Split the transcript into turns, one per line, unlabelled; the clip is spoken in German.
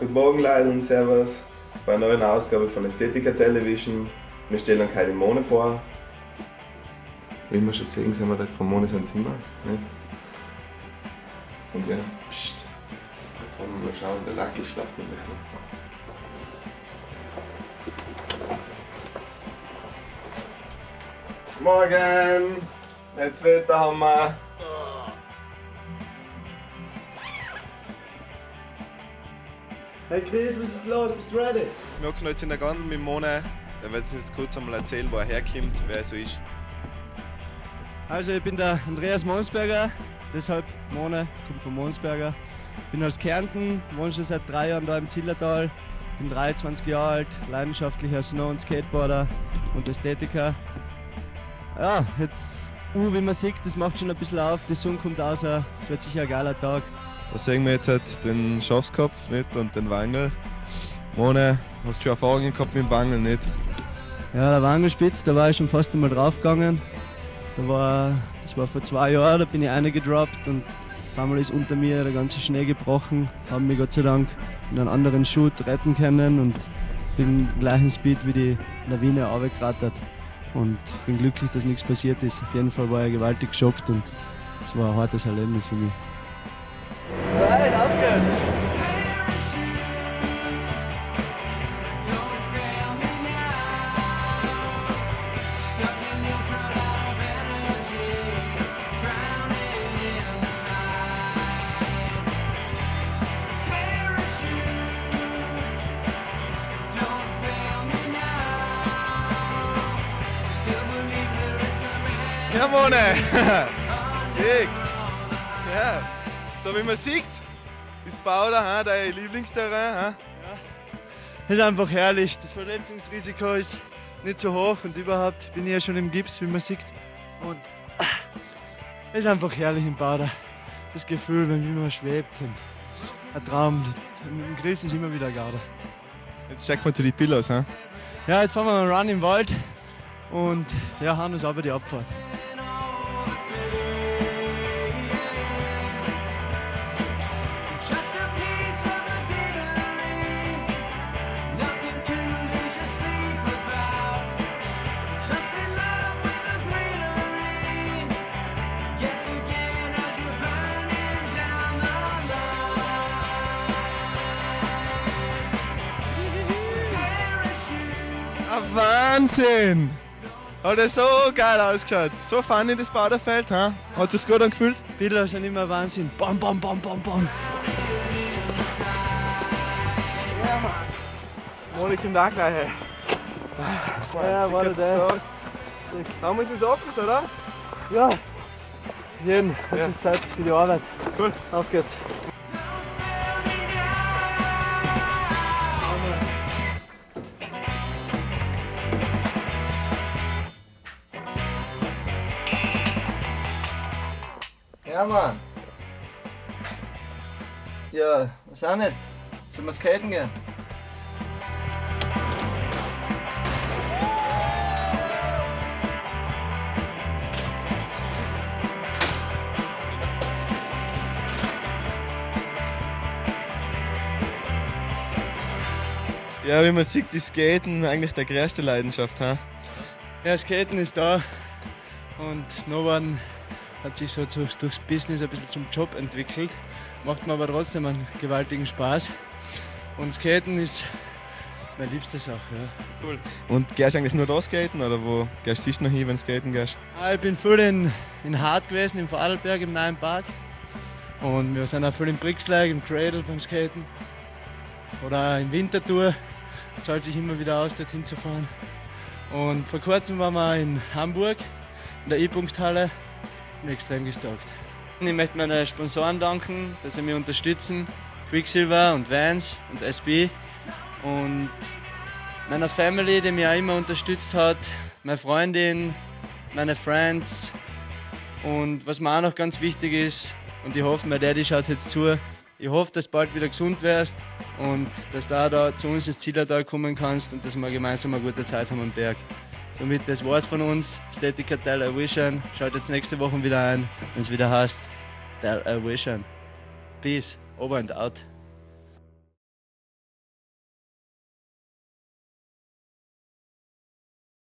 Geil und Servus bei einer neuen Ausgabe von Ästhetica Television. Wir stellen dann keine Mone vor. Wie wir schon sehen, sind wir jetzt vom Mone sein Zimmer. Nicht? Und ja, pst. Jetzt wollen wir mal schauen, der Lackel schlaft nämlich noch. Morgen! Jetzt Wetter haben wir.
Hey Chris, was ist los? Bist du ready?
Wir hocken jetzt in der Gondel mit Mone. Der wird uns jetzt kurz einmal erzählen, wo er herkommt, wer er so ist.
Also ich bin der Andreas Monsberger, deshalb Mone, komme von Monsberger. Bin aus Kärnten, wohne schon seit drei Jahren da im Zillertal. Bin 23 Jahre alt, leidenschaftlicher Snow- und Skateboarder und Ästhetiker. Ja, jetzt, uh, wie man sieht, das macht schon ein bisschen auf, die Sonne kommt raus, es wird sicher ein geiler Tag.
Da sehen wir jetzt halt den Schafskopf nicht, und den Wangel. Mone, hast du schon Erfahrungen gehabt mit dem Wangel nicht?
Ja, der Wangelspitz, da war ich schon fast einmal draufgegangen. Da war, das war vor zwei Jahren, da bin ich reingedroppt und auf einmal ist unter mir der ganze Schnee gebrochen. Haben mich Gott sei Dank in einem anderen Shoot retten können und bin im gleichen Speed wie die Lawine runtergerattert. Und bin glücklich, dass nichts passiert ist. Auf jeden Fall war ich gewaltig geschockt und es war ein hartes Erlebnis für mich.
Right, auf geht's!
Ja, Mone! Sieg! Ja, so wie man sieht, ist Bauder ha, dein Lieblingsterrain. Ha?
Es ist einfach herrlich. Das Verletzungsrisiko ist nicht so hoch und überhaupt bin ich ja schon im Gips, wie man sieht. Und es ist einfach herrlich im Bader. Das Gefühl, wenn man schwebt und ein Traum. Im Chris ist immer wieder Garde.
Jetzt checken wir zu die Pillows. Ha?
Ja, jetzt fahren wir einen Run im Wald und ja, haben uns aber die Abfahrt.
Wahnsinn! Hat er so geil ausgeschaut. So funny das Baderfeld. Ha? Hat sich's gut angefühlt?
Bilder sind immer Wahnsinn. Bam, bam, bam, bam, bam.
Moni kommt auch gleich her.
Ja, warte, der.
Wir uns das Office, oder?
Ja, jeden. Jetzt ist Zeit für die Arbeit.
Cool.
Auf geht's.
Ja, Mann. Ja, was auch nicht. Sollen wir skaten gehen?
Ja, wie man sieht, ist Skaten eigentlich der größte Leidenschaft. Ha?
Ja, Skaten ist da und Snowboarden hat sich so durchs Business ein bisschen zum Job entwickelt. Macht mir aber trotzdem einen gewaltigen Spaß. Und Skaten ist meine liebste Sache. Ja.
Und gehst du eigentlich nur da skaten oder wo gehst du noch hin, wenn du skaten gehst?
Ah, Ich bin viel in, in Hart gewesen, im Vorarlberg, im neuen Park. Und wir sind auch viel im Brixlag, im Cradle beim Skaten. Oder in Wintertour. Zahlt sich immer wieder aus, dorthin zu fahren. Und vor kurzem waren wir in Hamburg, in der E-Punkt-Halle. Bin extrem gestockt. Ich möchte meinen Sponsoren danken, dass sie mich unterstützen. Quicksilver und Vans und SB. Und meiner Family, die mich auch immer unterstützt hat. Meine Freundin, meine Friends. Und was mir auch noch ganz wichtig ist, und ich hoffe, mein Daddy schaut jetzt zu, ich hoffe, dass du bald wieder gesund wirst und dass du auch da zu uns ins Zillertal kommen kannst und dass wir gemeinsam eine gute Zeit haben am Berg. Somit, das war's von uns. Static a Vision. Schaut jetzt nächste Woche wieder ein, wenn es wieder heißt Tell a Vision. Peace, over and out.